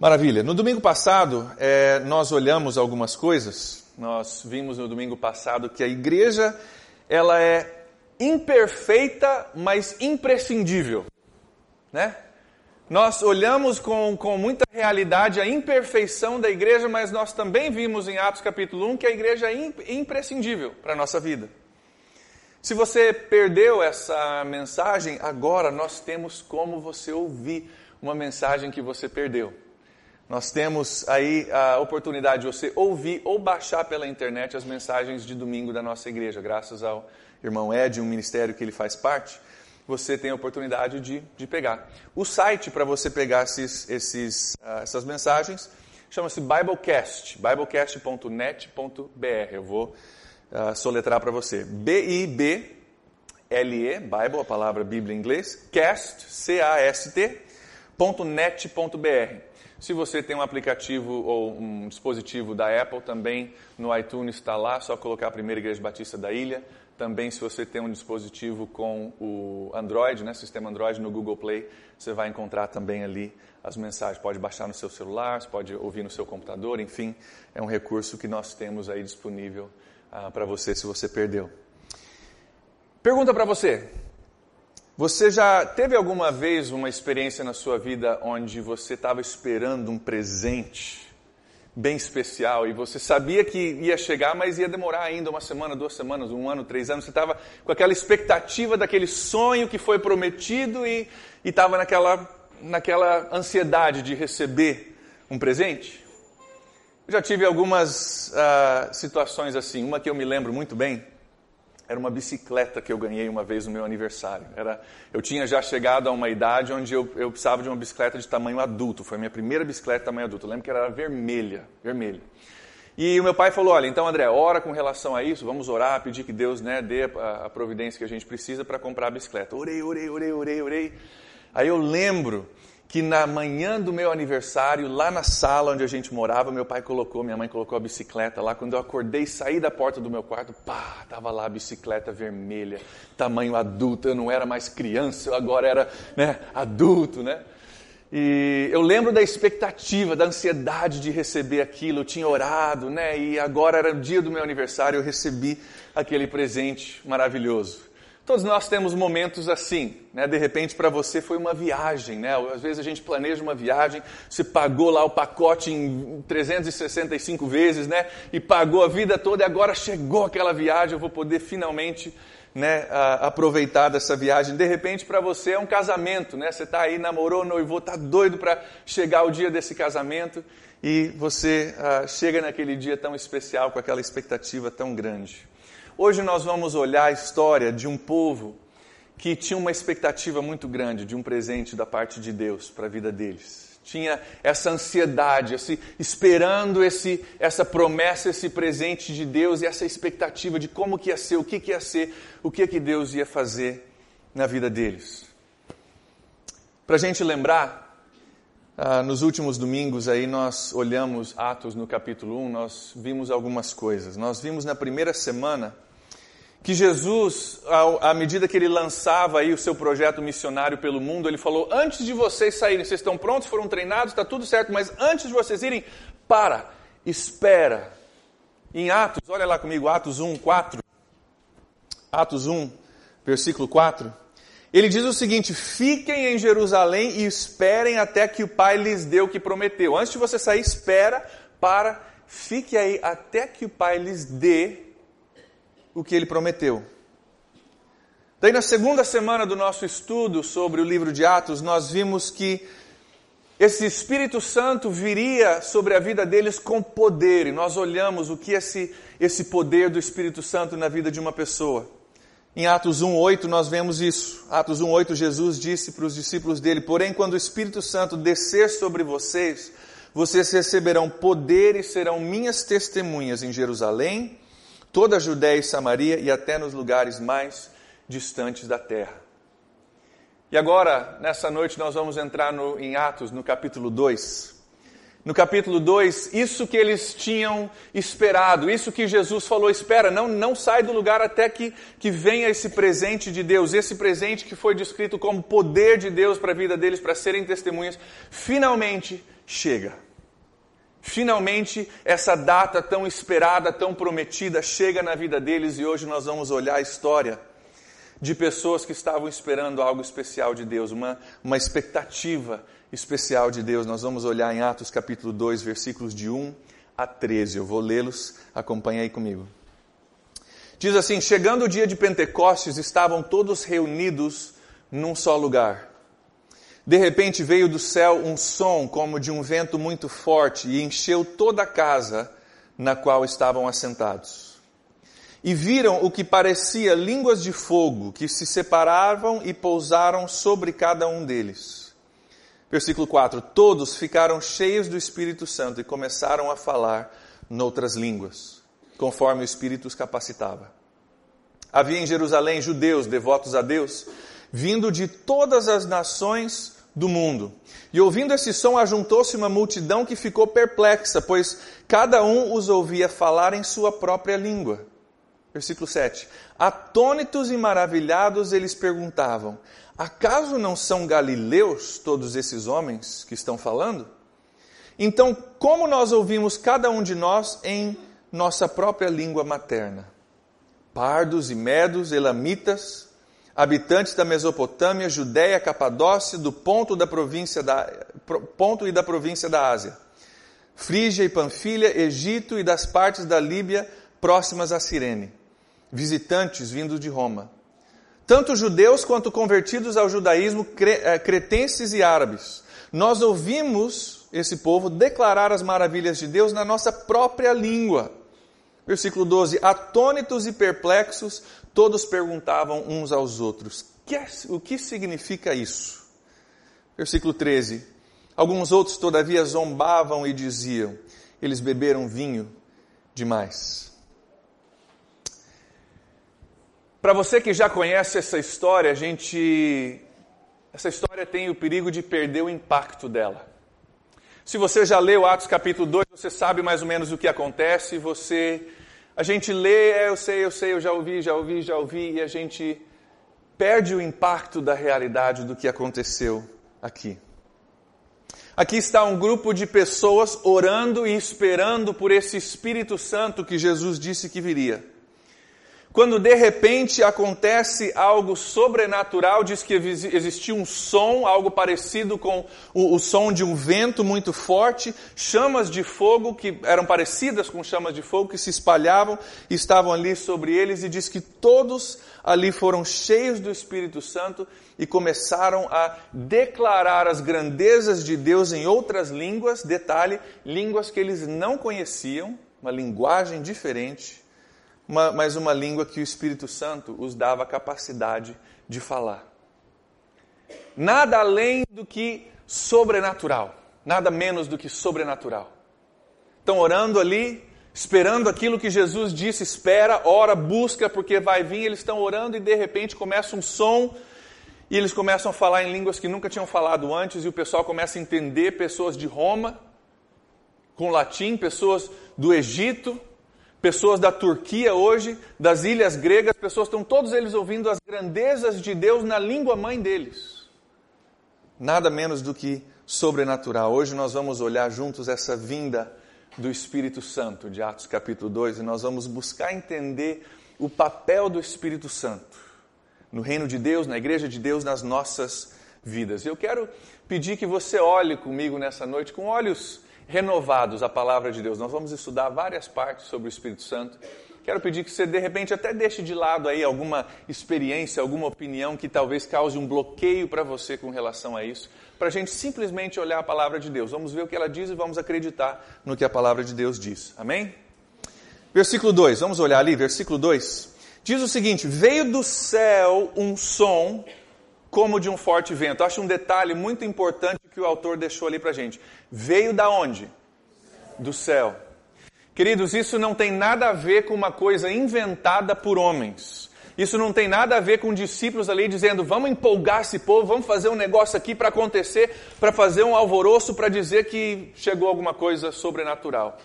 Maravilha. No domingo passado, é, nós olhamos algumas coisas. Nós vimos no domingo passado que a igreja ela é imperfeita, mas imprescindível. Né? Nós olhamos com, com muita realidade a imperfeição da igreja, mas nós também vimos em Atos capítulo 1 que a igreja é imprescindível para a nossa vida. Se você perdeu essa mensagem, agora nós temos como você ouvir uma mensagem que você perdeu. Nós temos aí a oportunidade de você ouvir ou baixar pela internet as mensagens de domingo da nossa igreja, graças ao irmão Ed, um ministério que ele faz parte. Você tem a oportunidade de, de pegar. O site para você pegar esses, esses, uh, essas mensagens chama-se Biblecast, biblecast.net.br. Eu vou uh, soletrar para você. B-I-B-L-E, Bible, a palavra Bíblia em inglês, cast, C-A-S-T, .net.br. Se você tem um aplicativo ou um dispositivo da Apple, também no iTunes está lá, só colocar a Primeira Igreja Batista da Ilha. Também, se você tem um dispositivo com o Android, né, sistema Android no Google Play, você vai encontrar também ali as mensagens. Pode baixar no seu celular, pode ouvir no seu computador, enfim, é um recurso que nós temos aí disponível ah, para você se você perdeu. Pergunta para você: você já teve alguma vez uma experiência na sua vida onde você estava esperando um presente bem especial e você sabia que ia chegar, mas ia demorar ainda uma semana, duas semanas, um ano, três anos? Você estava com aquela expectativa daquele sonho que foi prometido e estava naquela, naquela ansiedade de receber um presente? Eu já tive algumas uh, situações assim. Uma que eu me lembro muito bem era uma bicicleta que eu ganhei uma vez no meu aniversário. Era, eu tinha já chegado a uma idade onde eu, eu precisava de uma bicicleta de tamanho adulto. Foi a minha primeira bicicleta de tamanho adulto. Eu lembro que era vermelha, vermelha. E o meu pai falou, olha, então André, ora com relação a isso, vamos orar, pedir que Deus né, dê a, a providência que a gente precisa para comprar a bicicleta. Orei, orei, orei, orei, orei. Aí eu lembro que na manhã do meu aniversário, lá na sala onde a gente morava, meu pai colocou, minha mãe colocou a bicicleta lá. Quando eu acordei, saí da porta do meu quarto, pá, tava lá a bicicleta vermelha, tamanho adulto. Eu não era mais criança, eu agora era né, adulto, né? E eu lembro da expectativa, da ansiedade de receber aquilo. Eu tinha orado, né? E agora era o dia do meu aniversário, eu recebi aquele presente maravilhoso. Todos nós temos momentos assim, né? De repente para você foi uma viagem, né? Às vezes a gente planeja uma viagem, você pagou lá o pacote em 365 vezes, né? E pagou a vida toda e agora chegou aquela viagem, eu vou poder finalmente né, aproveitar dessa viagem. De repente, para você é um casamento, né? Você está aí, namorou, noivou, está doido para chegar o dia desse casamento e você uh, chega naquele dia tão especial com aquela expectativa tão grande. Hoje nós vamos olhar a história de um povo que tinha uma expectativa muito grande de um presente da parte de Deus para a vida deles. Tinha essa ansiedade, esse, esperando esse, essa promessa, esse presente de Deus e essa expectativa de como que ia ser, o que, que ia ser, o que, que Deus ia fazer na vida deles. Para a gente lembrar, ah, nos últimos domingos aí nós olhamos Atos no capítulo 1, nós vimos algumas coisas. Nós vimos na primeira semana que Jesus, à medida que ele lançava aí o seu projeto missionário pelo mundo, ele falou: antes de vocês saírem, vocês estão prontos, foram treinados, está tudo certo, mas antes de vocês irem, para, espera. Em Atos, olha lá comigo, Atos 1, 4. Atos 1, versículo 4. Ele diz o seguinte: fiquem em Jerusalém e esperem até que o Pai lhes dê o que prometeu. Antes de você sair, espera, para, fique aí até que o Pai lhes dê o que ele prometeu. Daí, na segunda semana do nosso estudo sobre o livro de Atos, nós vimos que esse Espírito Santo viria sobre a vida deles com poder, e nós olhamos o que é esse, esse poder do Espírito Santo na vida de uma pessoa. Em Atos 1,8 nós vemos isso. Atos 1,8 Jesus disse para os discípulos dele: Porém, quando o Espírito Santo descer sobre vocês, vocês receberão poder e serão minhas testemunhas em Jerusalém, toda a Judéia e Samaria e até nos lugares mais distantes da terra. E agora, nessa noite, nós vamos entrar no, em Atos, no capítulo 2. No capítulo 2, isso que eles tinham esperado, isso que Jesus falou, espera, não, não sai do lugar até que, que venha esse presente de Deus, esse presente que foi descrito como poder de Deus para a vida deles, para serem testemunhas, finalmente chega. Finalmente, essa data tão esperada, tão prometida, chega na vida deles e hoje nós vamos olhar a história de pessoas que estavam esperando algo especial de Deus, uma, uma expectativa especial de Deus. Nós vamos olhar em Atos capítulo 2, versículos de 1 a 13. Eu vou lê-los, acompanhe aí comigo. Diz assim: Chegando o dia de Pentecostes, estavam todos reunidos num só lugar. De repente veio do céu um som como de um vento muito forte e encheu toda a casa na qual estavam assentados. E viram o que parecia línguas de fogo que se separavam e pousaram sobre cada um deles. Versículo 4: Todos ficaram cheios do Espírito Santo e começaram a falar noutras línguas, conforme o Espírito os capacitava. Havia em Jerusalém judeus devotos a Deus, vindo de todas as nações do mundo. E ouvindo esse som, ajuntou-se uma multidão que ficou perplexa, pois cada um os ouvia falar em sua própria língua. Versículo 7. Atônitos e maravilhados, eles perguntavam: Acaso não são galileus todos esses homens que estão falando? Então, como nós ouvimos cada um de nós em nossa própria língua materna? Pardos e medos, elamitas, habitantes da Mesopotâmia, Judéia, Capadócia, do ponto, da província da, ponto e da província da Ásia, Frígia e Panfilha, Egito e das partes da Líbia próximas a Cirene, visitantes vindos de Roma. Tanto judeus quanto convertidos ao judaísmo, eh, cretenses e árabes. Nós ouvimos esse povo declarar as maravilhas de Deus na nossa própria língua. Versículo 12: Atônitos e perplexos, todos perguntavam uns aos outros: é, o que significa isso? Versículo 13: Alguns outros, todavia, zombavam e diziam: Eles beberam vinho demais. Para você que já conhece essa história, a gente. Essa história tem o perigo de perder o impacto dela. Se você já leu Atos capítulo 2, você sabe mais ou menos o que acontece, você a gente lê, é, eu sei, eu sei, eu já ouvi, já ouvi, já ouvi, e a gente perde o impacto da realidade do que aconteceu aqui. Aqui está um grupo de pessoas orando e esperando por esse Espírito Santo que Jesus disse que viria. Quando de repente acontece algo sobrenatural, diz que existia um som, algo parecido com o, o, som de um vento muito forte, chamas de fogo que eram parecidas com chamas de fogo que se espalhavam estavam ali sobre eles, e diz que todos ali foram cheios do Espírito Santo e começaram a declarar as grandezas de Deus em outras línguas, detalhe, línguas que eles não conheciam, uma linguagem diferente uma, mas uma língua que o Espírito Santo os dava a capacidade de falar. Nada além do que sobrenatural, nada menos do que sobrenatural. Estão orando ali, esperando aquilo que Jesus disse: espera, ora, busca, porque vai vir. Eles estão orando e de repente começa um som e eles começam a falar em línguas que nunca tinham falado antes, e o pessoal começa a entender pessoas de Roma, com latim, pessoas do Egito, pessoas da Turquia hoje, das ilhas gregas, pessoas estão todos eles ouvindo as grandezas de Deus na língua mãe deles. Nada menos do que sobrenatural. Hoje nós vamos olhar juntos essa vinda do Espírito Santo, de Atos capítulo 2, e nós vamos buscar entender o papel do Espírito Santo no reino de Deus, na igreja de Deus, nas nossas vidas. Eu quero pedir que você olhe comigo nessa noite com olhos renovados à palavra de Deus. Nós vamos estudar várias partes sobre o Espírito Santo. Quero pedir que você, de repente, até deixe de lado aí alguma experiência, alguma opinião que talvez cause um bloqueio para você com relação a isso, para a gente simplesmente olhar a palavra de Deus. Vamos ver o que ela diz e vamos acreditar no que a palavra de Deus diz. Amém? Versículo 2, vamos olhar ali, versículo 2. Diz o seguinte: Veio do céu um som como de um forte vento. Acho um detalhe muito importante que o autor deixou ali para gente. Veio da onde? Do céu. Queridos, isso não tem nada a ver com uma coisa inventada por homens. Isso não tem nada a ver com discípulos ali dizendo: vamos empolgar esse povo, vamos fazer um negócio aqui para acontecer, para fazer um alvoroço, para dizer que chegou alguma coisa sobrenatural.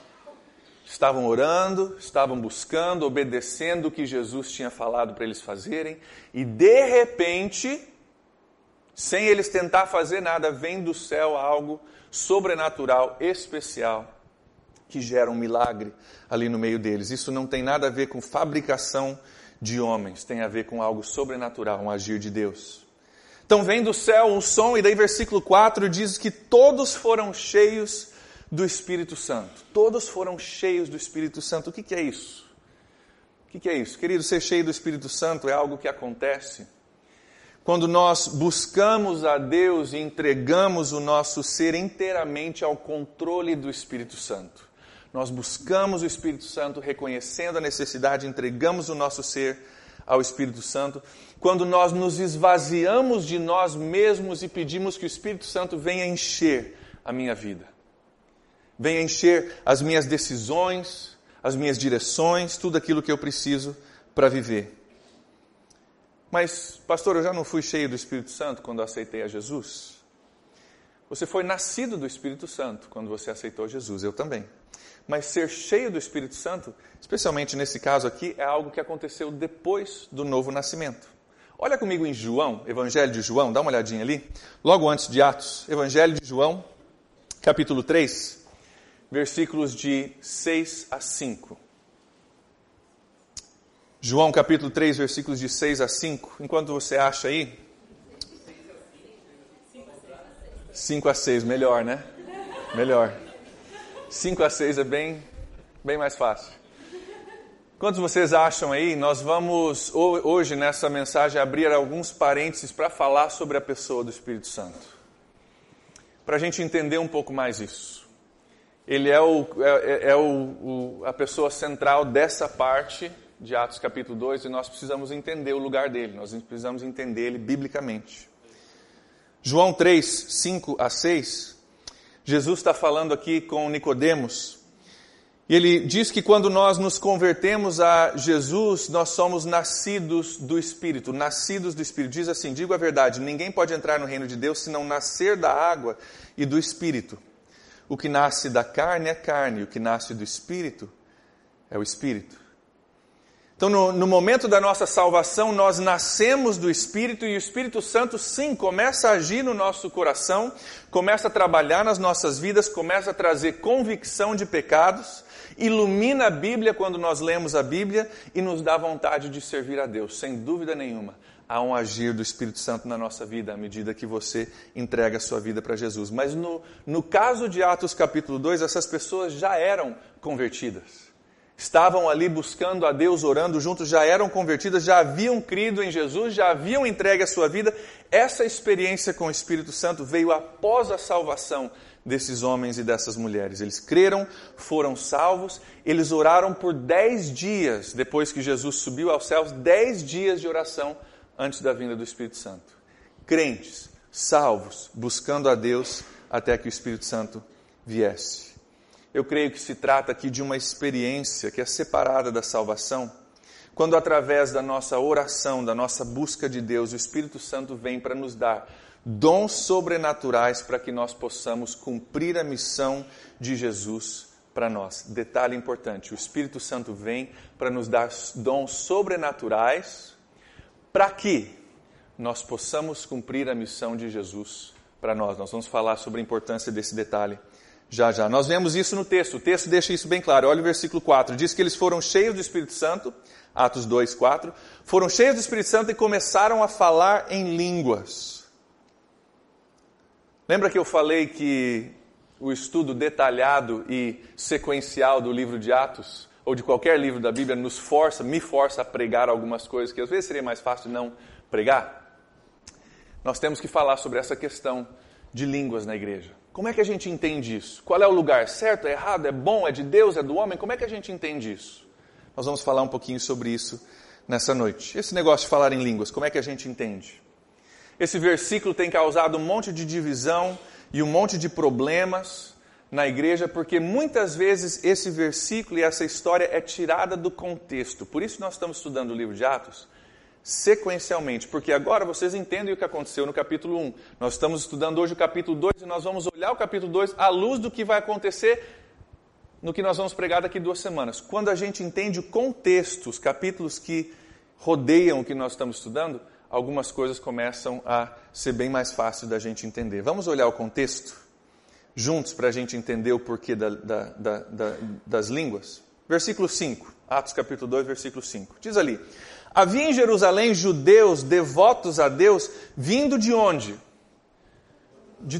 Estavam orando, estavam buscando, obedecendo o que Jesus tinha falado para eles fazerem, e de repente sem eles tentar fazer nada, vem do céu algo sobrenatural especial que gera um milagre ali no meio deles. Isso não tem nada a ver com fabricação de homens, tem a ver com algo sobrenatural, um agir de Deus. Então vem do céu um som, e daí versículo 4 diz que todos foram cheios do Espírito Santo. Todos foram cheios do Espírito Santo. O que, que é isso? O que, que é isso? Querido, ser cheio do Espírito Santo é algo que acontece quando nós buscamos a Deus e entregamos o nosso ser inteiramente ao controle do Espírito Santo. Nós buscamos o Espírito Santo, reconhecendo a necessidade, entregamos o nosso ser ao Espírito Santo. Quando nós nos esvaziamos de nós mesmos e pedimos que o Espírito Santo venha encher a minha vida, venha encher as minhas decisões, as minhas direções, tudo aquilo que eu preciso para viver. Mas, pastor, eu já não fui cheio do Espírito Santo quando aceitei a Jesus? Você foi nascido do Espírito Santo quando você aceitou Jesus, eu também. Mas ser cheio do Espírito Santo, especialmente nesse caso aqui, é algo que aconteceu depois do novo nascimento. Olha comigo em João, Evangelho de João, dá uma olhadinha ali, logo antes de Atos. Evangelho de João, capítulo 3, versículos de 6 a 5. João capítulo 3, versículos de 6 a 5. Enquanto você acha aí. 5 a 6, melhor, né? Melhor. 5 a 6 é bem, bem mais fácil. Quantos vocês acham aí? Nós vamos hoje nessa mensagem abrir alguns parênteses para falar sobre a pessoa do Espírito Santo. Para a gente entender um pouco mais isso. Ele é, o, é, é o, o, a pessoa central dessa parte de Atos capítulo 2 e nós precisamos entender o lugar dele, nós precisamos entender ele biblicamente. João 3, 5 a 6, Jesus está falando aqui com Nicodemos. E ele diz que quando nós nos convertemos a Jesus, nós somos nascidos do Espírito, nascidos do Espírito. Diz assim: digo a verdade, ninguém pode entrar no reino de Deus se não nascer da água e do Espírito. O que nasce da carne é carne, o que nasce do Espírito é o Espírito. Então, no, no, momento da nossa salvação, nós nascemos do Espírito e o Espírito Santo, sim, começa a agir no nosso coração, começa a trabalhar nas nossas vidas, começa a trazer convicção de pecados, ilumina a Bíblia quando nós lemos a Bíblia e nos dá vontade de servir a Deus, sem dúvida nenhuma. Há um agir do Espírito Santo na nossa vida à medida que você entrega a sua vida para Jesus. Mas no, no caso de Atos capítulo 2, essas pessoas já eram convertidas estavam ali buscando a Deus, orando juntos, já eram convertidas, já haviam crido em Jesus, já haviam entregue a sua vida. Essa experiência com o Espírito Santo veio após a salvação desses homens e dessas mulheres. Eles creram, foram salvos, eles oraram por dez dias depois que Jesus subiu aos céus dez dias de oração antes da vinda do Espírito Santo. Crentes, salvos, buscando a Deus até que o Espírito Santo viesse. Eu creio que se trata aqui de uma experiência que é separada da salvação, quando através da nossa oração, da nossa busca de Deus, o Espírito Santo vem para nos dar dons sobrenaturais para que nós possamos cumprir a missão de Jesus para nós. Detalhe importante: o Espírito Santo vem para nos dar dons sobrenaturais para que nós possamos cumprir a missão de Jesus para nós. Nós vamos falar sobre a importância desse detalhe já já. Nós vemos isso no texto, o texto deixa isso bem claro. Olha o versículo 4, diz que eles foram cheios do Espírito Santo, Atos 2, 4, foram cheios do Espírito Santo e começaram a falar em línguas. Lembra que eu falei que o estudo detalhado e sequencial do livro de Atos, ou de qualquer livro da Bíblia, nos força, me força a pregar algumas coisas que às vezes seria mais fácil não pregar? Nós temos que falar sobre essa questão de línguas na igreja. Como é que a gente entende isso? Qual é o lugar? Certo? É errado? É bom? É de Deus? É do homem? Como é que a gente entende isso? Nós vamos falar um pouquinho sobre isso nessa noite. Esse negócio de falar em línguas, como é que a gente entende? Esse versículo tem causado um monte de divisão e um monte de problemas na igreja, porque muitas vezes esse versículo e essa história é tirada do contexto. Por isso nós estamos estudando o livro de Atos, sequencialmente, porque agora vocês entendem o que aconteceu no capítulo 1. Nós estamos estudando hoje o capítulo 2 e nós vamos olhar o capítulo 2 à luz do que vai acontecer no que nós vamos pregar daqui duas semanas. Quando a gente entende o contexto, os capítulos que rodeiam o que nós estamos estudando, algumas coisas começam a ser bem mais fácil da gente entender. Vamos olhar o contexto? juntos para a gente entender o porquê da, da, da, das línguas? Versículo 5, Atos capítulo 2, versículo 5. Diz ali: Havia em Jerusalém judeus devotos a Deus, vindo de onde? De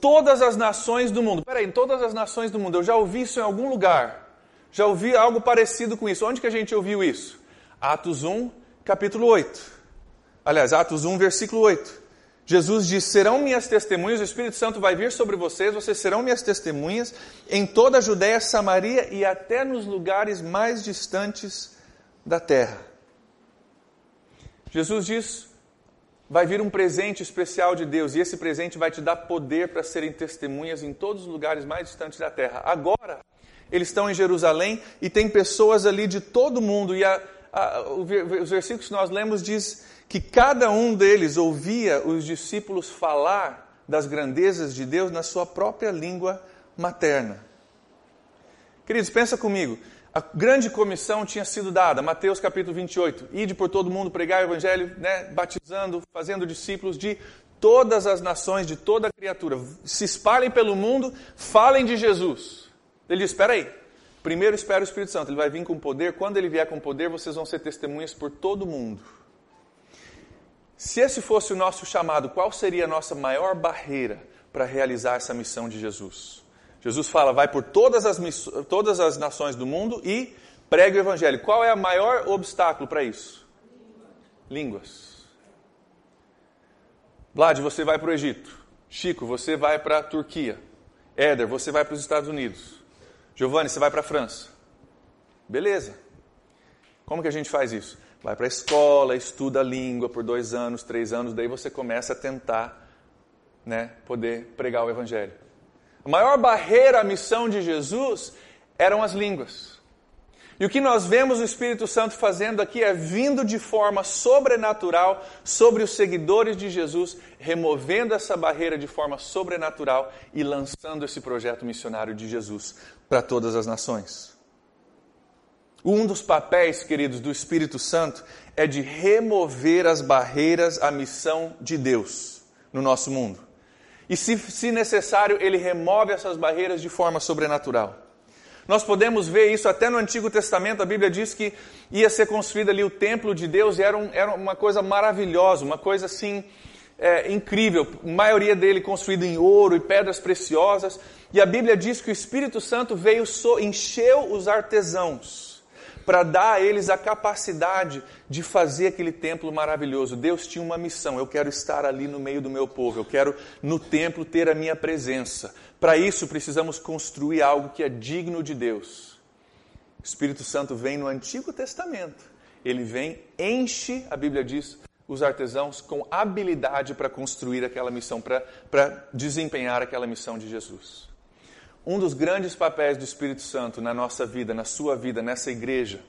todas as nações do mundo. Peraí, todas as nações do mundo. Eu já ouvi isso em algum lugar. Já ouvi algo parecido com isso. Onde que a gente ouviu isso? Atos 1, capítulo 8. Aliás, Atos 1, versículo 8. Jesus diz: Serão minhas testemunhas, o Espírito Santo vai vir sobre vocês, vocês serão minhas testemunhas em toda a Judéia, Samaria e até nos lugares mais distantes da terra. Jesus diz: vai vir um presente especial de Deus e esse presente vai te dar poder para serem testemunhas em todos os lugares mais distantes da terra. Agora, eles estão em Jerusalém e tem pessoas ali de todo mundo e a, a, os versículos que nós lemos diz que cada um deles ouvia os discípulos falar das grandezas de Deus na sua própria língua materna. Queridos, pensa comigo. A grande comissão tinha sido dada, Mateus capítulo 28, ide por todo mundo pregar o evangelho, né, batizando, fazendo discípulos de todas as nações, de toda criatura. Se espalhem pelo mundo, falem de Jesus. Ele diz: espera aí, primeiro espera o Espírito Santo, ele vai vir com poder. Quando ele vier com poder, vocês vão ser testemunhas por todo mundo. Se esse fosse o nosso chamado, qual seria a nossa maior barreira para realizar essa missão de Jesus? Jesus fala, vai por todas as, todas as nações do mundo e pregue o evangelho. Qual é o maior obstáculo para isso? Línguas. Vlad, você vai para o Egito. Chico, você vai para a Turquia. Éder, você vai para os Estados Unidos. Giovanni, você vai para a França. Beleza. Como que a gente faz isso? vai para a escola, estuda a língua por dois anos, três anos, daí você começa a tentar né, poder pregar o Evangelho. A maior barreira à missão de Jesus eram as línguas. E o que nós vemos o Espírito Santo fazendo aqui é vindo de forma sobrenatural sobre os seguidores de Jesus, removendo essa barreira de forma sobrenatural e lançando esse projeto missionário de Jesus para todas as nações. Um dos papéis, queridos, do Espírito Santo é de remover as barreiras à missão de Deus no nosso mundo. E, se, se necessário, ele remove essas barreiras de forma sobrenatural. Nós podemos ver isso até no Antigo Testamento, a Bíblia diz que ia ser construído ali o templo de Deus e era, um, era uma coisa maravilhosa, uma coisa assim é, incrível, a maioria dele construído em ouro e pedras preciosas. E a Bíblia diz que o Espírito Santo veio, so, encheu os artesãos para dar a eles a capacidade de fazer aquele templo maravilhoso. Deus tinha uma missão: eu quero estar ali no meio do meu povo, eu quero no templo ter a minha presença. Para isso precisamos construir algo que é digno de Deus. O Espírito Santo vem no Antigo Testamento. Ele vem, enche, a Bíblia diz, os artesãos com habilidade para construir aquela missão, para desempenhar aquela missão de Jesus. Um dos grandes papéis do Espírito Santo na nossa vida, na sua vida, nessa igreja,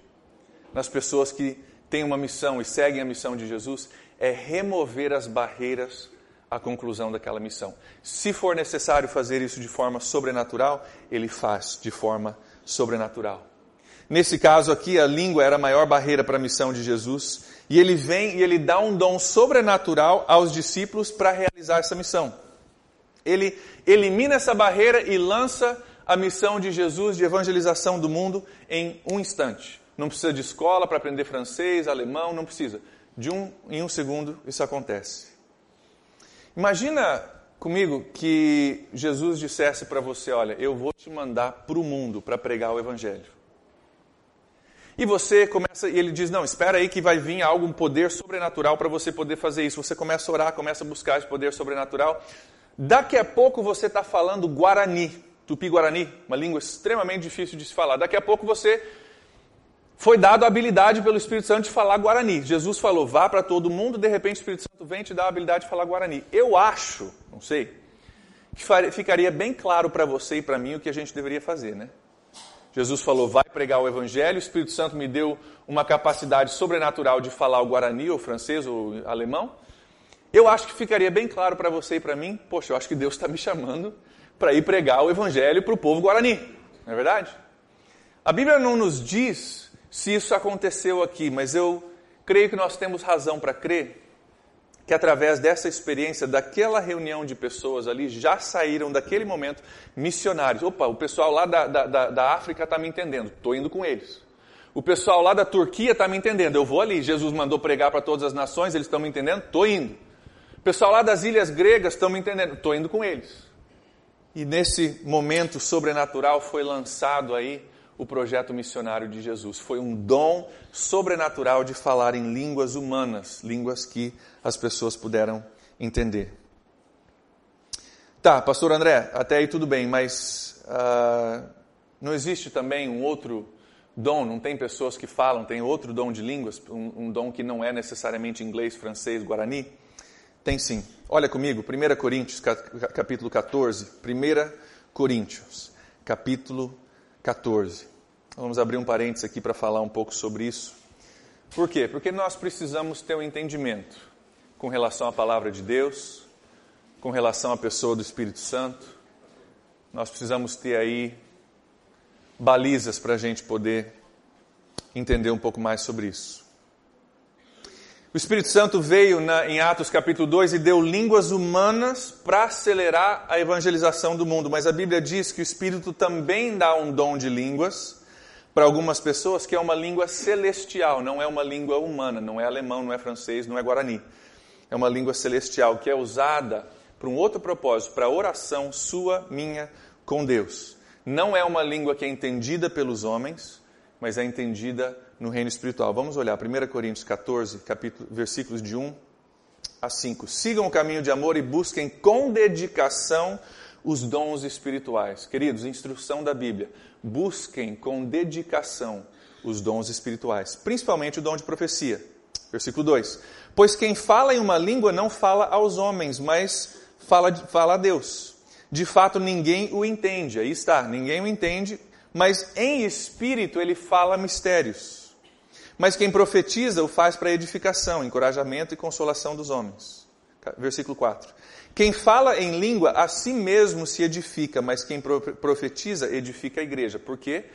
nas pessoas que têm uma missão e seguem a missão de Jesus, é remover as barreiras à conclusão daquela missão. Se for necessário fazer isso de forma sobrenatural, ele faz de forma sobrenatural. Nesse caso aqui, a língua era a maior barreira para a missão de Jesus, e ele vem e ele dá um dom sobrenatural aos discípulos para realizar essa missão. Ele elimina essa barreira e lança a missão de Jesus de evangelização do mundo em um instante. Não precisa de escola para aprender francês, alemão, não precisa. De um em um segundo isso acontece. Imagina comigo que Jesus dissesse para você: Olha, eu vou te mandar para o mundo para pregar o Evangelho. E você começa, e ele diz: Não, espera aí que vai vir algo, um poder sobrenatural para você poder fazer isso. Você começa a orar, começa a buscar esse poder sobrenatural. Daqui a pouco você está falando Guarani, Tupi-Guarani, uma língua extremamente difícil de se falar. Daqui a pouco você foi dado a habilidade pelo Espírito Santo de falar Guarani. Jesus falou, vá para todo mundo, de repente o Espírito Santo vem te dá a habilidade de falar Guarani. Eu acho, não sei, que ficaria bem claro para você e para mim o que a gente deveria fazer, né? Jesus falou, vai pregar o Evangelho, o Espírito Santo me deu uma capacidade sobrenatural de falar o Guarani, ou francês, ou alemão eu acho que ficaria bem claro para você e para mim, poxa, eu acho que Deus está me chamando para ir pregar o evangelho para o povo guarani, não é verdade? A Bíblia não nos diz se isso aconteceu aqui, mas eu creio que nós temos razão para crer que através dessa experiência, daquela reunião de pessoas ali, já saíram daquele momento missionários. Opa, o pessoal lá da, da, da África está me entendendo, estou indo com eles. O pessoal lá da Turquia está me entendendo, eu vou ali. Jesus mandou pregar para todas as nações, eles estão me entendendo, estou indo. Pessoal lá das ilhas gregas estão me entendendo, estou indo com eles. E nesse momento sobrenatural foi lançado aí o projeto missionário de Jesus. Foi um dom sobrenatural de falar em línguas humanas, línguas que as pessoas puderam entender. Tá, pastor André, até aí tudo bem, mas uh, não existe também um outro dom? Não tem pessoas que falam, tem outro dom de línguas, um, um dom que não é necessariamente inglês, francês, guarani? Tem sim. Olha comigo, 1 Coríntios, capítulo 14. 1 Coríntios, capítulo 14. Vamos abrir um parênteses aqui para falar um pouco sobre isso. Por quê? Porque nós precisamos ter um entendimento com relação à palavra de Deus, com relação à pessoa do Espírito Santo. Nós precisamos ter aí balizas para a gente poder entender um pouco mais sobre isso. O Espírito Santo veio na, em Atos capítulo 2 e deu línguas humanas para acelerar a evangelização do mundo, mas a Bíblia diz que o Espírito também dá um dom de línguas para algumas pessoas que é uma língua celestial, não é uma língua humana, não é alemão, não é francês, não é guarani. É uma língua celestial que é usada para um outro propósito, para oração sua, minha com Deus. Não é uma língua que é entendida pelos homens, mas é entendida no reino espiritual. Vamos olhar 1 Coríntios 14, capítulo, versículos de 1 a 5. Sigam o caminho de amor e busquem com dedicação os dons espirituais. Queridos, instrução da Bíblia. Busquem com dedicação os dons espirituais, principalmente o dom de profecia. Versículo 2: Pois quem fala em uma língua não fala aos homens, mas fala, fala a Deus. De fato, ninguém o entende. Aí está, ninguém o entende, mas em espírito ele fala mistérios. Mas quem profetiza o faz para edificação, encorajamento e consolação dos homens. Versículo 4. Quem fala em língua a si mesmo se edifica, mas quem profetiza edifica a igreja. Por quê?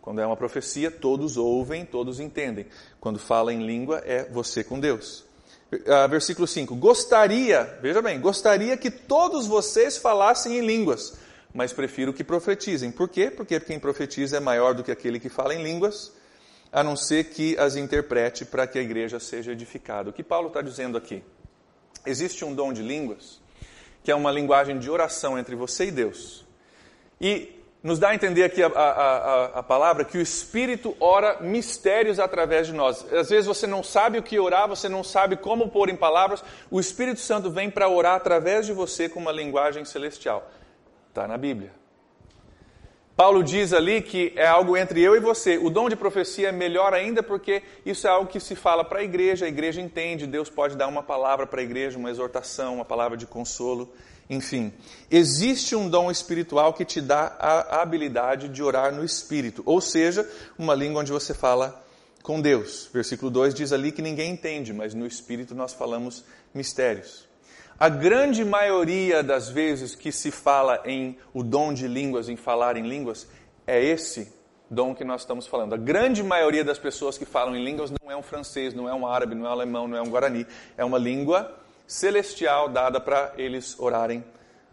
Quando é uma profecia, todos ouvem, todos entendem. Quando fala em língua, é você com Deus. Uh, versículo 5: Gostaria, veja bem, gostaria que todos vocês falassem em línguas, mas prefiro que profetizem. Por quê? Porque quem profetiza é maior do que aquele que fala em línguas, a não ser que as interprete para que a igreja seja edificada. O que Paulo está dizendo aqui? Existe um dom de línguas, que é uma linguagem de oração entre você e Deus. E nos dá a entender aqui a, a, a, a, palavra que o Espírito ora mistérios através de nós. Às vezes você não sabe o que orar, você não sabe como pôr em palavras. O Espírito Santo vem para orar através de você com uma linguagem celestial. Está na Bíblia. Paulo diz ali que é algo entre eu e você. O dom de profecia é melhor ainda porque isso é algo que se fala para a igreja, a igreja entende, Deus pode dar uma palavra para a igreja, uma exortação, uma palavra de consolo, enfim. Existe um dom espiritual que te dá a habilidade de orar no espírito, ou seja, uma língua onde você fala com Deus. Versículo 2 diz ali que ninguém entende, mas no espírito nós falamos mistérios. A grande maioria das vezes que se fala em o dom de línguas, em falar em línguas, é esse dom que nós estamos falando. A grande maioria das pessoas que falam em línguas não é um francês, não é um árabe, não é um alemão, não é um guarani. É uma língua celestial dada para eles orarem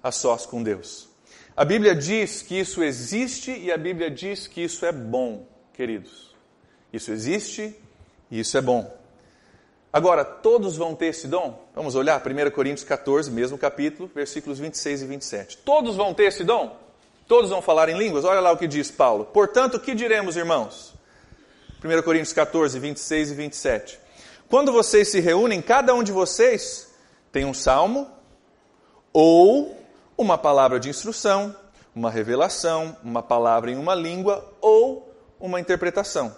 a sós com Deus. A Bíblia diz que isso existe e a Bíblia diz que isso é bom, queridos. Isso existe e isso é bom. Agora, todos vão ter esse dom? Vamos olhar 1 Coríntios 14, mesmo capítulo, versículos 26 e 27. Todos vão ter esse dom? Todos vão falar em línguas? Olha lá o que diz Paulo. Portanto, o que diremos, irmãos? 1 Coríntios 14, 26 e 27. Quando vocês se reúnem, cada um de vocês tem um salmo ou uma palavra de instrução, uma revelação, uma palavra em uma língua ou uma interpretação.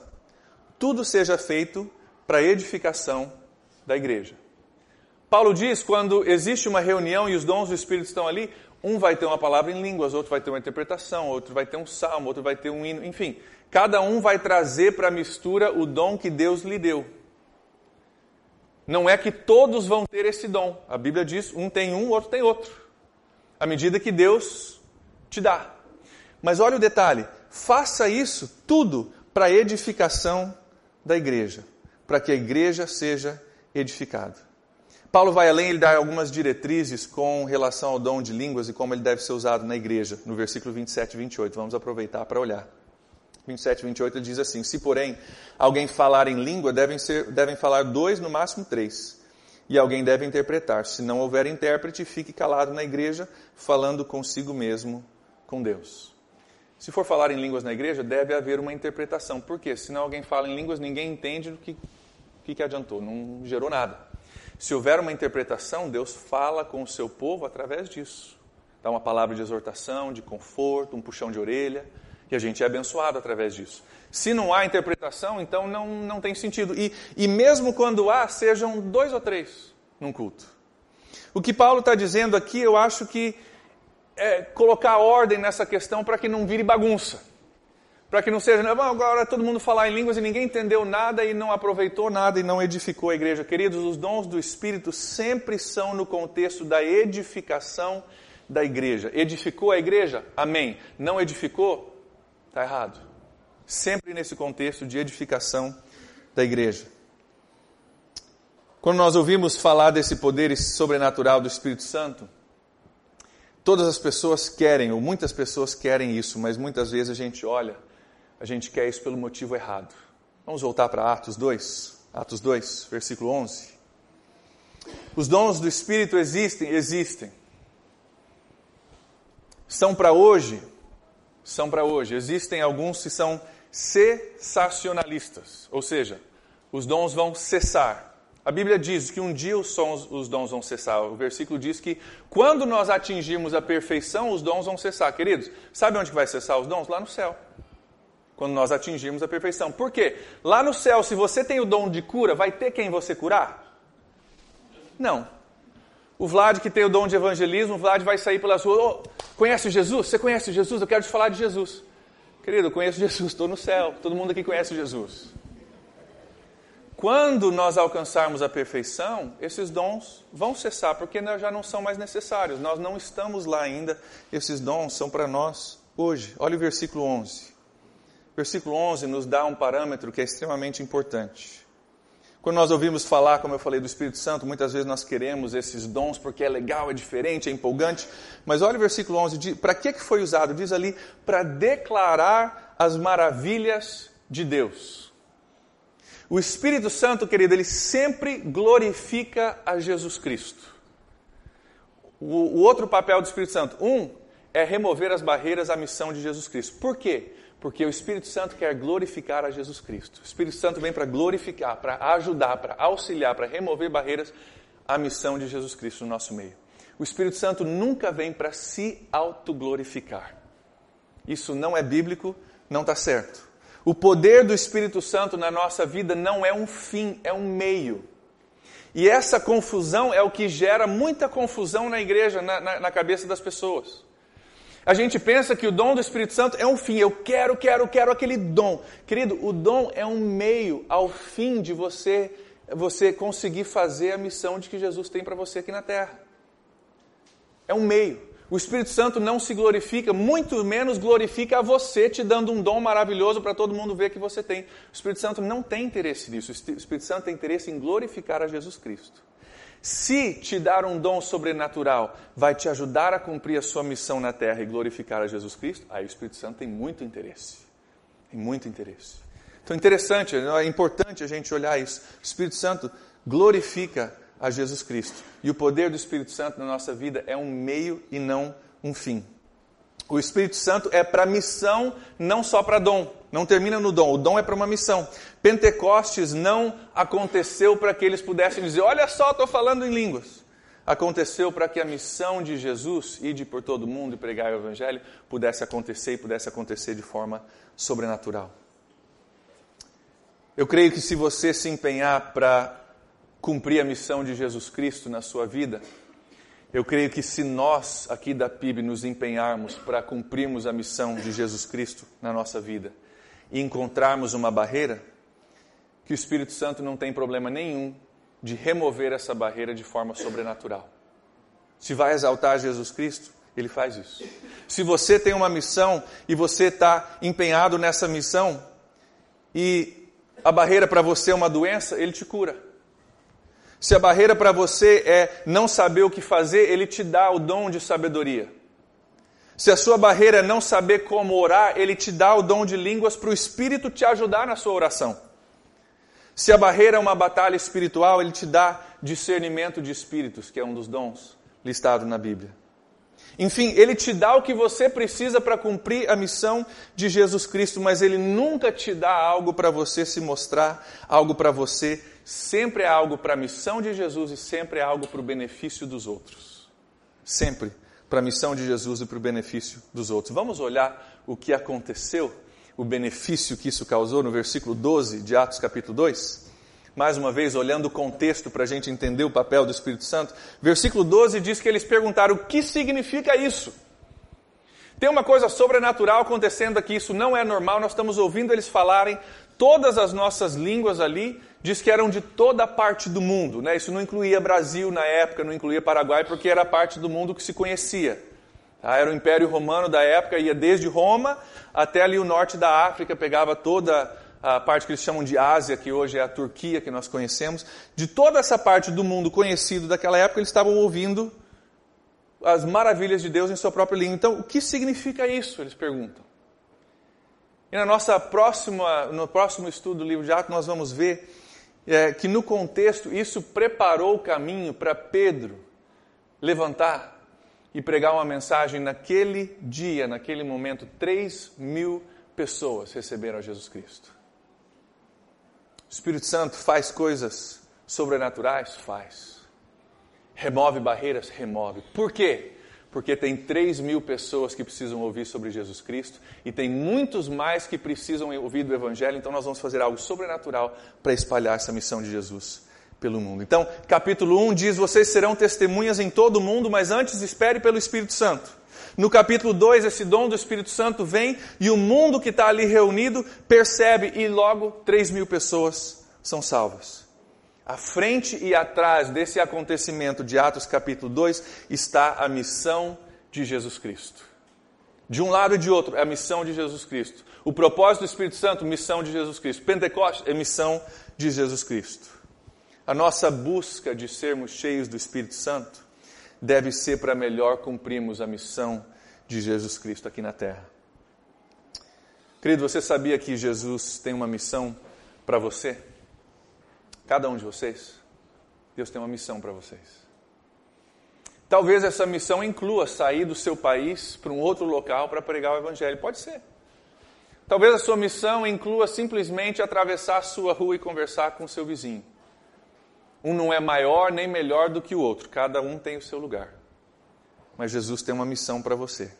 Tudo seja feito para edificação da igreja. Paulo diz: quando existe uma reunião e os dons do Espírito estão ali, um vai ter uma palavra em línguas, outro vai ter uma interpretação, outro vai ter um salmo, outro vai ter um hino, enfim, cada um vai trazer para a mistura o dom que Deus lhe deu. Não é que todos vão ter esse dom. A Bíblia diz: um tem um, outro tem outro. À medida que Deus te dá. Mas olha o detalhe: faça isso tudo para a edificação da igreja, para que a igreja seja edificada. Paulo vai além, ele dá algumas diretrizes com relação ao dom de línguas e como ele deve ser usado na igreja, no versículo 27 e 28. Vamos aproveitar para olhar. 27 e 28 ele diz assim: Se, porém, alguém falar em língua, devem, ser, devem falar dois, no máximo três. E alguém deve interpretar. Se não houver intérprete, fique calado na igreja, falando consigo mesmo com Deus. Se for falar em línguas na igreja, deve haver uma interpretação. Por quê? Se não alguém fala em línguas, ninguém entende o que, que, que adiantou, não gerou nada. Se houver uma interpretação, Deus fala com o seu povo através disso. Dá uma palavra de exortação, de conforto, um puxão de orelha, e a gente é abençoado através disso. Se não há interpretação, então não, não tem sentido. E, e mesmo quando há, sejam dois ou três num culto. O que Paulo está dizendo aqui, eu acho que é colocar ordem nessa questão para que não vire bagunça para que não seja, agora todo mundo falar em línguas e ninguém entendeu nada e não aproveitou nada e não edificou a igreja. Queridos, os dons do Espírito sempre são no contexto da edificação da igreja. Edificou a igreja? Amém. Não edificou? Está errado. Sempre nesse contexto de edificação da igreja. Quando nós ouvimos falar desse poder sobrenatural do Espírito Santo, todas as pessoas querem, ou muitas pessoas querem isso, mas muitas vezes a gente olha a gente quer isso pelo motivo errado. Vamos voltar para Atos 2, Atos 2, versículo 11. Os dons do Espírito existem, existem. São para hoje, são para hoje. Existem alguns que são cessacionalistas, ou seja, os dons vão cessar. A Bíblia diz que um dia os, sons, os dons vão cessar. O versículo diz que quando nós atingirmos a perfeição, os dons vão cessar. Queridos, sabe onde vai cessar os dons? Lá no céu quando nós atingirmos a perfeição. Por quê? Lá no céu, se você tem o dom de cura, vai ter quem você curar? Não. O Vlad que tem o dom de evangelismo, o Vlad vai sair pelas ruas. Oh, conhece Jesus? Você conhece Jesus? Eu quero te falar de Jesus. Querido, eu conheço Jesus, estou no céu. Todo mundo aqui conhece Jesus. Quando nós alcançarmos a perfeição, esses dons vão cessar, porque já não são mais necessários. Nós não estamos lá ainda. Esses dons são para nós hoje. Olha o versículo 11. Versículo 11 nos dá um parâmetro que é extremamente importante. Quando nós ouvimos falar, como eu falei, do Espírito Santo, muitas vezes nós queremos esses dons porque é legal, é diferente, é empolgante. Mas olha o versículo 11, para que, que foi usado? Diz ali, para declarar as maravilhas de Deus. O Espírito Santo, querido, ele sempre glorifica a Jesus Cristo. O, o outro papel do Espírito Santo, um, é remover as barreiras à missão de Jesus Cristo. Por quê? Porque o Espírito Santo quer glorificar a Jesus Cristo. O Espírito Santo vem para glorificar, para ajudar, para auxiliar, para remover barreiras à missão de Jesus Cristo no nosso meio. O Espírito Santo nunca vem para se autoglorificar. Isso não é bíblico, não está certo. O poder do Espírito Santo na nossa vida não é um fim, é um meio. E essa confusão é o que gera muita confusão na igreja, na, na, na cabeça das pessoas. A gente pensa que o dom do Espírito Santo é um fim. Eu quero, quero, quero aquele dom. Querido, o dom é um meio ao fim de você você conseguir fazer a missão de que Jesus tem para você aqui na terra. É um meio. O Espírito Santo não se glorifica, muito menos glorifica a você, te dando um dom maravilhoso para todo mundo ver que você tem. O Espírito Santo não tem interesse nisso. O Espírito Santo tem interesse em glorificar a Jesus Cristo. Se te dar um dom sobrenatural vai te ajudar a cumprir a sua missão na terra e glorificar a Jesus Cristo, aí o Espírito Santo tem muito interesse. Tem muito interesse. Então, interessante, é importante a gente olhar isso. O Espírito Santo glorifica a Jesus Cristo. E o poder do Espírito Santo na nossa vida é um meio e não um fim. O Espírito Santo é para missão, não só para dom. Não termina no dom. O dom é para uma missão. Pentecostes não aconteceu para que eles pudessem dizer: Olha só, estou falando em línguas. Aconteceu para que a missão de Jesus, ir por todo mundo e pregar o Evangelho, pudesse acontecer e pudesse acontecer de forma sobrenatural. Eu creio que se você se empenhar para cumprir a missão de Jesus Cristo na sua vida, eu creio que se nós aqui da PIB nos empenharmos para cumprirmos a missão de Jesus Cristo na nossa vida e encontrarmos uma barreira, que o Espírito Santo não tem problema nenhum de remover essa barreira de forma sobrenatural. Se vai exaltar Jesus Cristo, ele faz isso. Se você tem uma missão e você está empenhado nessa missão e a barreira para você é uma doença, ele te cura. Se a barreira para você é não saber o que fazer, ele te dá o dom de sabedoria. Se a sua barreira é não saber como orar, ele te dá o dom de línguas para o Espírito te ajudar na sua oração. Se a barreira é uma batalha espiritual, ele te dá discernimento de espíritos, que é um dos dons listado na Bíblia. Enfim, ele te dá o que você precisa para cumprir a missão de Jesus Cristo, mas ele nunca te dá algo para você se mostrar, algo para você sempre é algo para a missão de Jesus e sempre é algo para o benefício dos outros. Sempre para a missão de Jesus e para o benefício dos outros. Vamos olhar o que aconteceu, o benefício que isso causou no versículo 12 de Atos capítulo 2? Mais uma vez, olhando o contexto para a gente entender o papel do Espírito Santo. Versículo 12 diz que eles perguntaram: o que significa isso? Tem uma coisa sobrenatural acontecendo aqui, isso não é normal, nós estamos ouvindo eles falarem todas as nossas línguas ali, diz que eram de toda a parte do mundo. Né? Isso não incluía Brasil na época, não incluía Paraguai, porque era parte do mundo que se conhecia. Tá? Era o Império Romano da época, ia desde Roma até ali o norte da África, pegava toda a parte que eles chamam de Ásia, que hoje é a Turquia, que nós conhecemos. De toda essa parte do mundo conhecido daquela época, eles estavam ouvindo as maravilhas de Deus em sua própria língua. Então, o que significa isso? Eles perguntam. E na nossa próxima, no próximo estudo do livro de Atos, nós vamos ver é, que no contexto isso preparou o caminho para Pedro levantar e pregar uma mensagem naquele dia, naquele momento, 3 mil pessoas receberam a Jesus Cristo. O Espírito Santo faz coisas sobrenaturais? Faz. Remove barreiras? Remove. Por quê? Porque tem 3 mil pessoas que precisam ouvir sobre Jesus Cristo e tem muitos mais que precisam ouvir do Evangelho, então nós vamos fazer algo sobrenatural para espalhar essa missão de Jesus pelo mundo. Então, capítulo 1 diz: Vocês serão testemunhas em todo o mundo, mas antes espere pelo Espírito Santo. No capítulo 2, esse dom do Espírito Santo vem e o mundo que está ali reunido percebe e logo 3 mil pessoas são salvas. À frente e atrás desse acontecimento de Atos capítulo 2 está a missão de Jesus Cristo. De um lado e de outro, é a missão de Jesus Cristo. O propósito do Espírito Santo, missão de Jesus Cristo. Pentecostes é missão de Jesus Cristo. A nossa busca de sermos cheios do Espírito Santo deve ser para melhor cumprirmos a missão de Jesus Cristo aqui na terra. Querido, você sabia que Jesus tem uma missão para você? Cada um de vocês, Deus tem uma missão para vocês. Talvez essa missão inclua sair do seu país para um outro local para pregar o Evangelho. Pode ser. Talvez a sua missão inclua simplesmente atravessar a sua rua e conversar com o seu vizinho. Um não é maior nem melhor do que o outro, cada um tem o seu lugar. Mas Jesus tem uma missão para você.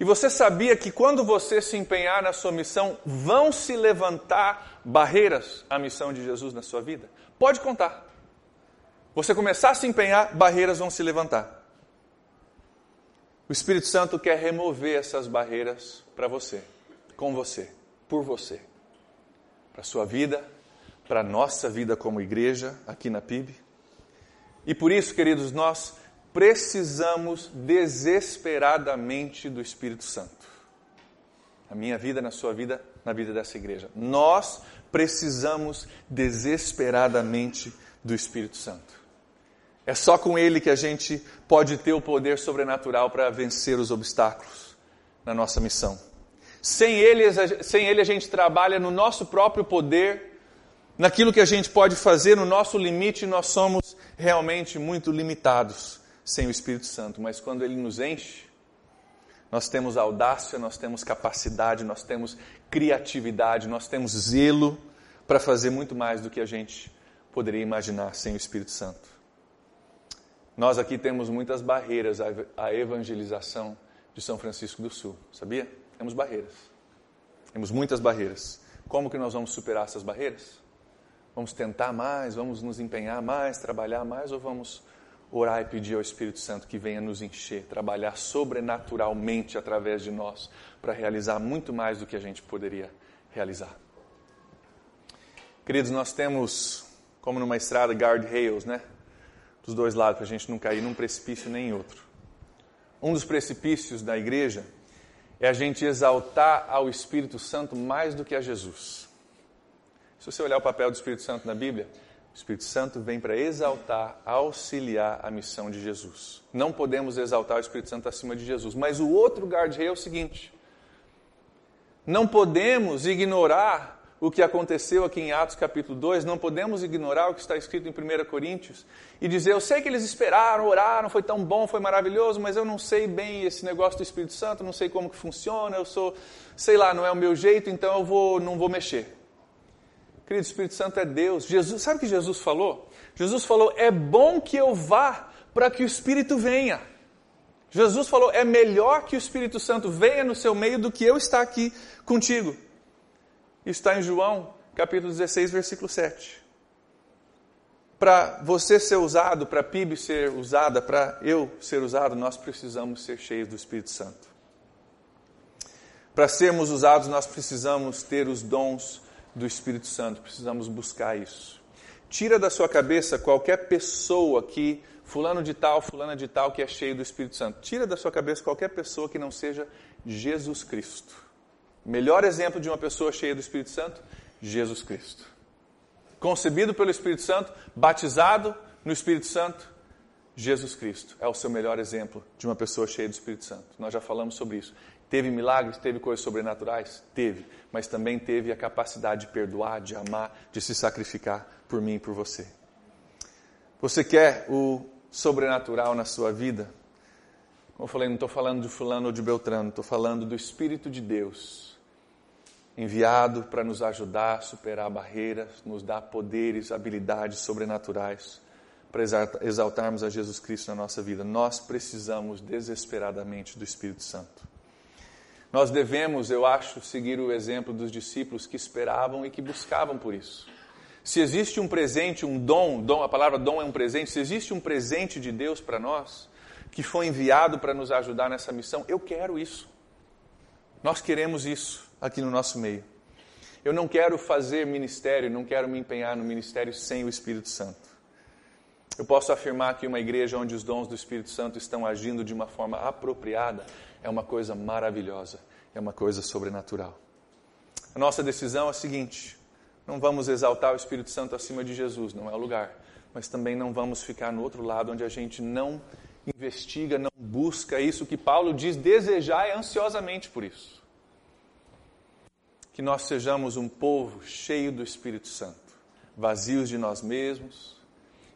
E você sabia que quando você se empenhar na sua missão, vão se levantar barreiras à missão de Jesus na sua vida? Pode contar. Você começar a se empenhar, barreiras vão se levantar. O Espírito Santo quer remover essas barreiras para você, com você, por você. Para a sua vida, para a nossa vida como igreja aqui na PIB. E por isso, queridos, nós precisamos desesperadamente do Espírito Santo. Na minha vida, na sua vida, na vida dessa igreja. Nós precisamos desesperadamente do Espírito Santo. É só com Ele que a gente pode ter o poder sobrenatural para vencer os obstáculos na nossa missão. Sem ele, sem ele, a gente trabalha no nosso próprio poder, naquilo que a gente pode fazer, no nosso limite, nós somos realmente muito limitados sem o Espírito Santo, mas quando ele nos enche, nós temos audácia, nós temos capacidade, nós temos criatividade, nós temos zelo para fazer muito mais do que a gente poderia imaginar sem o Espírito Santo. Nós aqui temos muitas barreiras à evangelização de São Francisco do Sul, sabia? Temos barreiras. Temos muitas barreiras. Como que nós vamos superar essas barreiras? Vamos tentar mais, vamos nos empenhar mais, trabalhar mais ou vamos orar e pedir ao Espírito Santo que venha nos encher, trabalhar sobrenaturalmente através de nós, para realizar muito mais do que a gente poderia realizar. Queridos, nós temos, como numa estrada, guardrails, né? Dos dois lados, para a gente não cair num precipício nem em outro. Um dos precipícios da igreja é a gente exaltar ao Espírito Santo mais do que a Jesus. Se você olhar o papel do Espírito Santo na Bíblia, O Espírito Santo vem para exaltar, auxiliar a missão de Jesus. Não podemos exaltar o Espírito Santo acima de Jesus. Mas o outro guarda-rei é o seguinte: não podemos ignorar o que aconteceu aqui em Atos capítulo 2, não podemos ignorar o que está escrito em 1 Coríntios e dizer, eu sei que eles esperaram, oraram, foi tão bom, foi maravilhoso, mas eu não sei bem esse negócio do Espírito Santo, não sei como que funciona, eu sou, sei lá, não é o meu jeito, então eu vou, não vou mexer. Querido, Espírito Santo é Deus. Jesus, sabe o que Jesus falou? Jesus falou: "É bom que eu vá para que o Espírito venha". Jesus falou: "É melhor que o Espírito Santo venha no seu meio do que eu estar aqui contigo". Está em João, capítulo 16, versículo 7. Para você ser usado, para a PIB ser usada, para eu ser usado, nós precisamos ser cheios do Espírito Santo. Para sermos usados, nós precisamos ter os dons do Espírito Santo, precisamos buscar isso. Tira da sua cabeça qualquer pessoa que, fulano de tal, fulana de tal, que é cheio do Espírito Santo. Tira da sua cabeça qualquer pessoa que não seja Jesus Cristo. Melhor exemplo de uma pessoa cheia do Espírito Santo? Jesus Cristo. Concebido pelo Espírito Santo, batizado no Espírito Santo, Jesus Cristo é o seu melhor exemplo de uma pessoa cheia do Espírito Santo. Nós já falamos sobre isso. Teve milagres, teve coisas sobrenaturais? Teve, mas também teve a capacidade de perdoar, de amar, de se sacrificar por mim e por você. Você quer o sobrenatural na sua vida? Como eu falei, não estou falando de fulano ou de Beltrano, estou falando do Espírito de Deus enviado para nos ajudar a superar barreiras, nos dar poderes, habilidades sobrenaturais para exaltarmos a Jesus Cristo na nossa vida. Nós precisamos desesperadamente do Espírito Santo. Nós devemos, eu acho, seguir o exemplo dos discípulos que esperavam e que buscavam por isso. Se existe um presente, um dom, dom, a palavra dom é um presente, se existe um presente de Deus para nós, que foi enviado para nos ajudar nessa missão, eu quero isso. Nós queremos isso aqui no nosso meio. Eu não quero fazer ministério, não quero me empenhar no ministério sem o Espírito Santo. Eu posso afirmar que uma igreja onde os dons do Espírito Santo estão agindo de uma forma apropriada é uma coisa maravilhosa, é uma coisa sobrenatural. A nossa decisão é a seguinte: não vamos exaltar o Espírito Santo acima de Jesus, não é o lugar, mas também não vamos ficar no outro lado onde a gente não investiga, não busca isso que Paulo diz desejar ansiosamente por isso que nós sejamos um povo cheio do Espírito Santo, vazios de nós mesmos,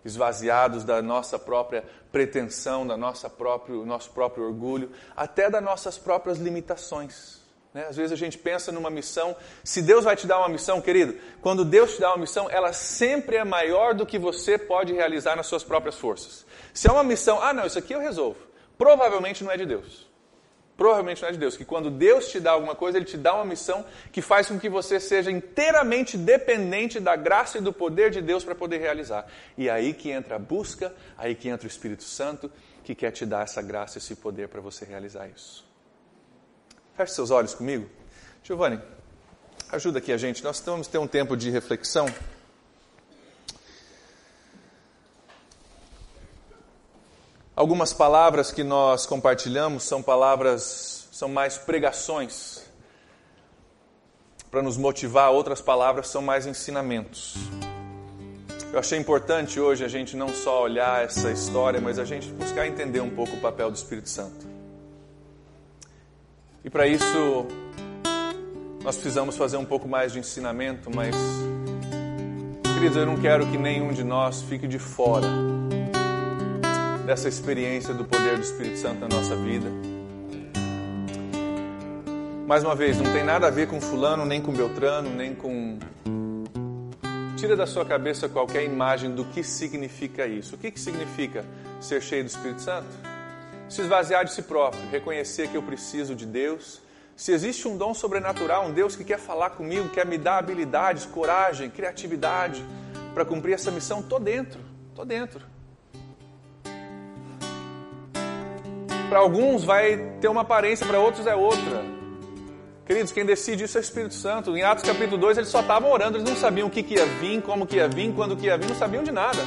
esvaziados da nossa própria pretensão, da nossa próprio, nosso próprio orgulho, até das nossas próprias limitações. Né? Às vezes a gente pensa numa missão, se Deus vai te dar uma missão, querido, quando Deus te dá uma missão, ela sempre é maior do que você pode realizar nas suas próprias forças. Se é uma missão, ah não, isso aqui eu resolvo, provavelmente não é de Deus. Provavelmente não é de Deus. Que quando Deus te dá alguma coisa, Ele te dá uma missão que faz com que você seja inteiramente dependente da graça e do poder de Deus para poder realizar. E aí que entra a busca, aí que entra o Espírito Santo, que quer te dar essa graça, esse poder para você realizar isso. Feche seus olhos comigo. Giovanni, ajuda aqui a gente. Nós vamos ter um tempo de reflexão. Algumas palavras que nós compartilhamos são palavras, são mais pregações para nos motivar, outras palavras são mais ensinamentos. Eu achei importante hoje a gente não só olhar essa história, mas a gente buscar entender um pouco o papel do Espírito Santo. E para isso, nós precisamos fazer um pouco mais de ensinamento, mas, queridos, eu não quero que nenhum de nós fique de fora dessa experiência do poder do Espírito Santo na nossa vida. Mais uma vez, não tem nada a ver com Fulano, nem com Beltrano, nem com. Tira da sua cabeça qualquer imagem do que significa isso. O que, que significa ser cheio do Espírito Santo? Se esvaziar de si próprio, reconhecer que eu preciso de Deus. Se existe um dom sobrenatural, um Deus que quer falar comigo, quer me dar habilidades, coragem, criatividade para cumprir essa missão, tô dentro, tô dentro. Para alguns vai ter uma aparência, para outros é outra. Queridos, quem decide isso é o Espírito Santo. Em Atos capítulo 2, eles só estavam orando, eles não sabiam o que, que ia vir, como que ia vir, quando que ia vir, não sabiam de nada.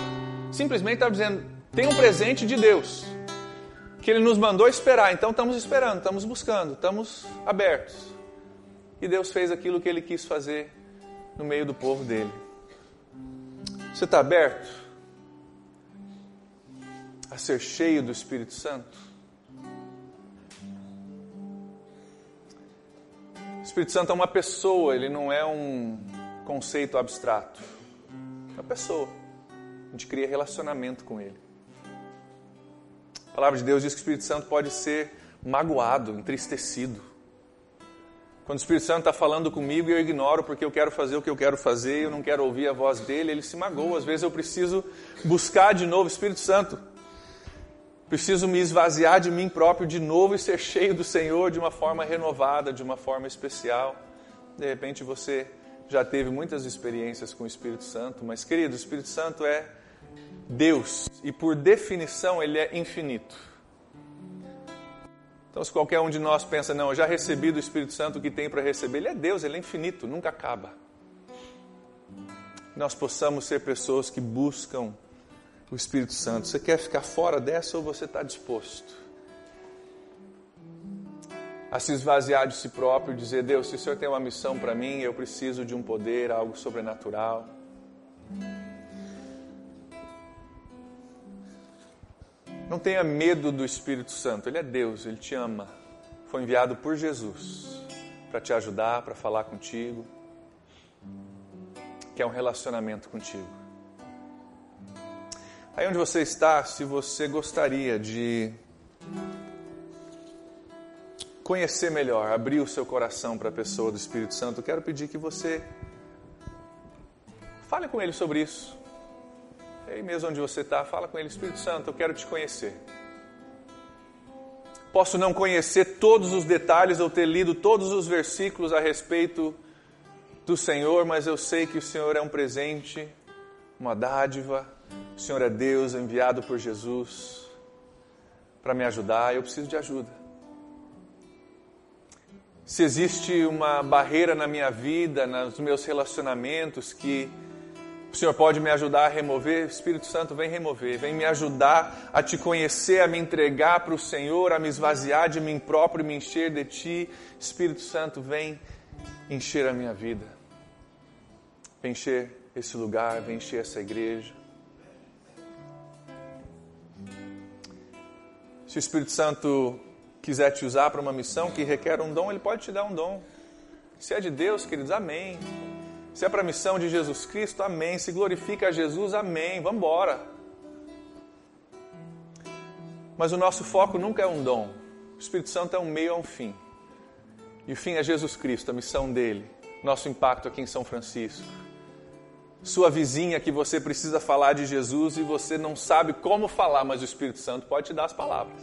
Simplesmente estavam dizendo: tem um presente de Deus, que Ele nos mandou esperar, então estamos esperando, estamos buscando, estamos abertos. E Deus fez aquilo que Ele quis fazer no meio do povo dele. Você está aberto a ser cheio do Espírito Santo? Espírito Santo é uma pessoa, ele não é um conceito abstrato. É uma pessoa. A gente cria relacionamento com ele. A palavra de Deus diz que o Espírito Santo pode ser magoado, entristecido. Quando o Espírito Santo está falando comigo e eu ignoro porque eu quero fazer o que eu quero fazer, eu não quero ouvir a voz dele, ele se magoa. Às vezes eu preciso buscar de novo o Espírito Santo. Preciso me esvaziar de mim próprio de novo e ser cheio do Senhor de uma forma renovada, de uma forma especial. De repente você já teve muitas experiências com o Espírito Santo, mas querido, o Espírito Santo é Deus e por definição ele é infinito. Então, se qualquer um de nós pensa, não, eu já recebi do Espírito Santo o que tem para receber, ele é Deus, ele é infinito, nunca acaba. Nós possamos ser pessoas que buscam o Espírito Santo. Você quer ficar fora dessa ou você está disposto a se esvaziar de si próprio e dizer: Deus, se o Senhor tem uma missão para mim, eu preciso de um poder, algo sobrenatural. Não tenha medo do Espírito Santo, ele é Deus, ele te ama. Foi enviado por Jesus para te ajudar, para falar contigo, quer um relacionamento contigo. Aí onde você está, se você gostaria de conhecer melhor, abrir o seu coração para a pessoa do Espírito Santo, quero pedir que você fale com ele sobre isso. Aí mesmo onde você está, fala com ele, Espírito Santo, eu quero te conhecer. Posso não conhecer todos os detalhes ou ter lido todos os versículos a respeito do Senhor, mas eu sei que o Senhor é um presente, uma dádiva, o Senhor é Deus enviado por Jesus para me ajudar, eu preciso de ajuda. Se existe uma barreira na minha vida, nos meus relacionamentos que o Senhor pode me ajudar a remover, Espírito Santo vem remover, vem me ajudar a te conhecer, a me entregar para o Senhor, a me esvaziar de mim próprio, me encher de ti. Espírito Santo vem encher a minha vida, vem encher esse lugar, vem encher essa igreja. Se o Espírito Santo quiser te usar para uma missão que requer um dom, ele pode te dar um dom. Se é de Deus, queridos, amém. Se é para a missão de Jesus Cristo, amém. Se glorifica a Jesus, amém. Vamos embora. Mas o nosso foco nunca é um dom. O Espírito Santo é um meio a um fim. E o fim é Jesus Cristo, a missão dele, nosso impacto aqui em São Francisco sua vizinha que você precisa falar de Jesus e você não sabe como falar, mas o Espírito Santo pode te dar as palavras.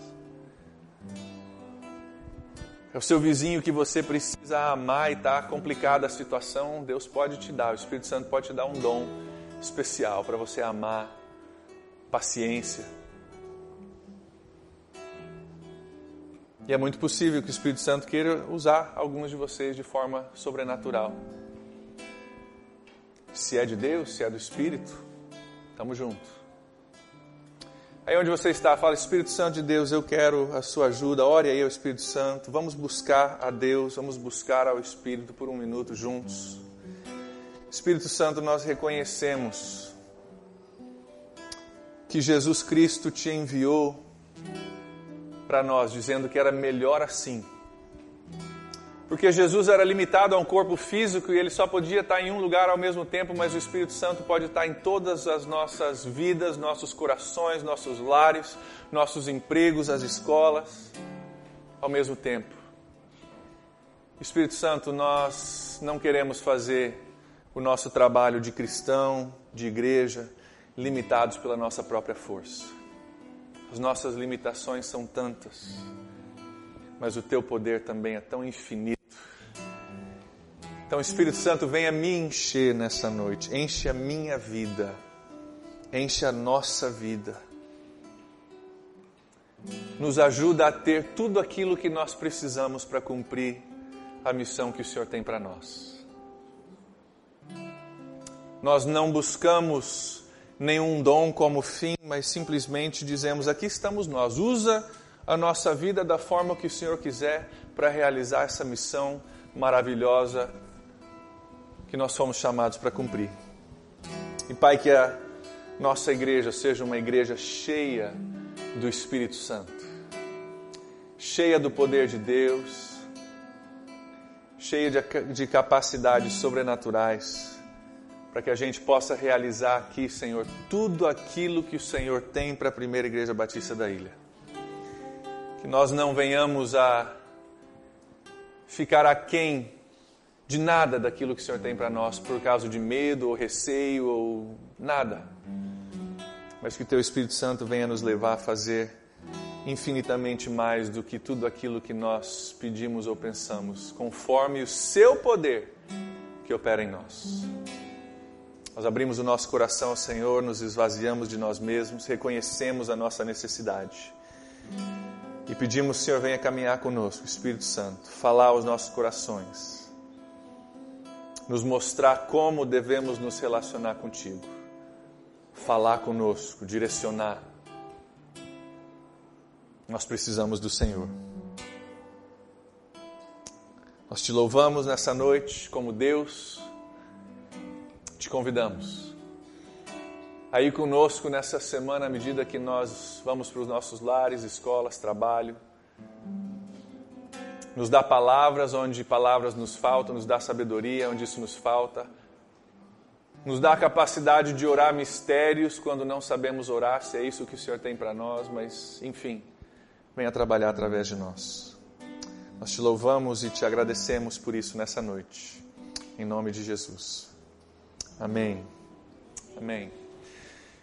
É o seu vizinho que você precisa amar e está complicada a situação, Deus pode te dar, o Espírito Santo pode te dar um dom especial para você amar, paciência. E é muito possível que o Espírito Santo queira usar alguns de vocês de forma sobrenatural. Se é de Deus, se é do Espírito, estamos juntos. Aí onde você está, fala, Espírito Santo de Deus, eu quero a sua ajuda. Ore aí ao Espírito Santo. Vamos buscar a Deus, vamos buscar ao Espírito por um minuto juntos. Espírito Santo, nós reconhecemos que Jesus Cristo te enviou para nós, dizendo que era melhor assim porque Jesus era limitado a um corpo físico e ele só podia estar em um lugar ao mesmo tempo, mas o Espírito Santo pode estar em todas as nossas vidas, nossos corações, nossos lares, nossos empregos, as escolas, ao mesmo tempo. Espírito Santo, nós não queremos fazer o nosso trabalho de cristão, de igreja, limitados pela nossa própria força. As nossas limitações são tantas mas o teu poder também é tão infinito então, Espírito Santo, venha me encher nessa noite. Enche a minha vida. Enche a nossa vida. Nos ajuda a ter tudo aquilo que nós precisamos para cumprir a missão que o Senhor tem para nós. Nós não buscamos nenhum dom como fim, mas simplesmente dizemos: aqui estamos nós. Usa a nossa vida da forma que o Senhor quiser para realizar essa missão maravilhosa que nós fomos chamados para cumprir. E Pai, que a nossa igreja seja uma igreja cheia do Espírito Santo, cheia do poder de Deus, cheia de, de capacidades sobrenaturais, para que a gente possa realizar aqui, Senhor, tudo aquilo que o Senhor tem para a primeira igreja batista da ilha. Que nós não venhamos a ficar aquém de nada daquilo que o Senhor tem para nós por causa de medo ou receio ou nada. Mas que Teu Espírito Santo venha nos levar a fazer infinitamente mais do que tudo aquilo que nós pedimos ou pensamos, conforme o Seu poder que opera em nós. Nós abrimos o nosso coração ao Senhor, nos esvaziamos de nós mesmos, reconhecemos a nossa necessidade. E pedimos, Senhor, venha caminhar conosco, Espírito Santo, falar aos nossos corações nos mostrar como devemos nos relacionar contigo, falar conosco, direcionar. Nós precisamos do Senhor. Nós te louvamos nessa noite como Deus, te convidamos. Aí conosco nessa semana, à medida que nós vamos para os nossos lares, escolas, trabalho, nos dá palavras onde palavras nos faltam, nos dá sabedoria onde isso nos falta, nos dá a capacidade de orar mistérios quando não sabemos orar, se é isso que o Senhor tem para nós, mas enfim, venha trabalhar através de nós. Nós te louvamos e te agradecemos por isso nessa noite, em nome de Jesus. Amém. Amém.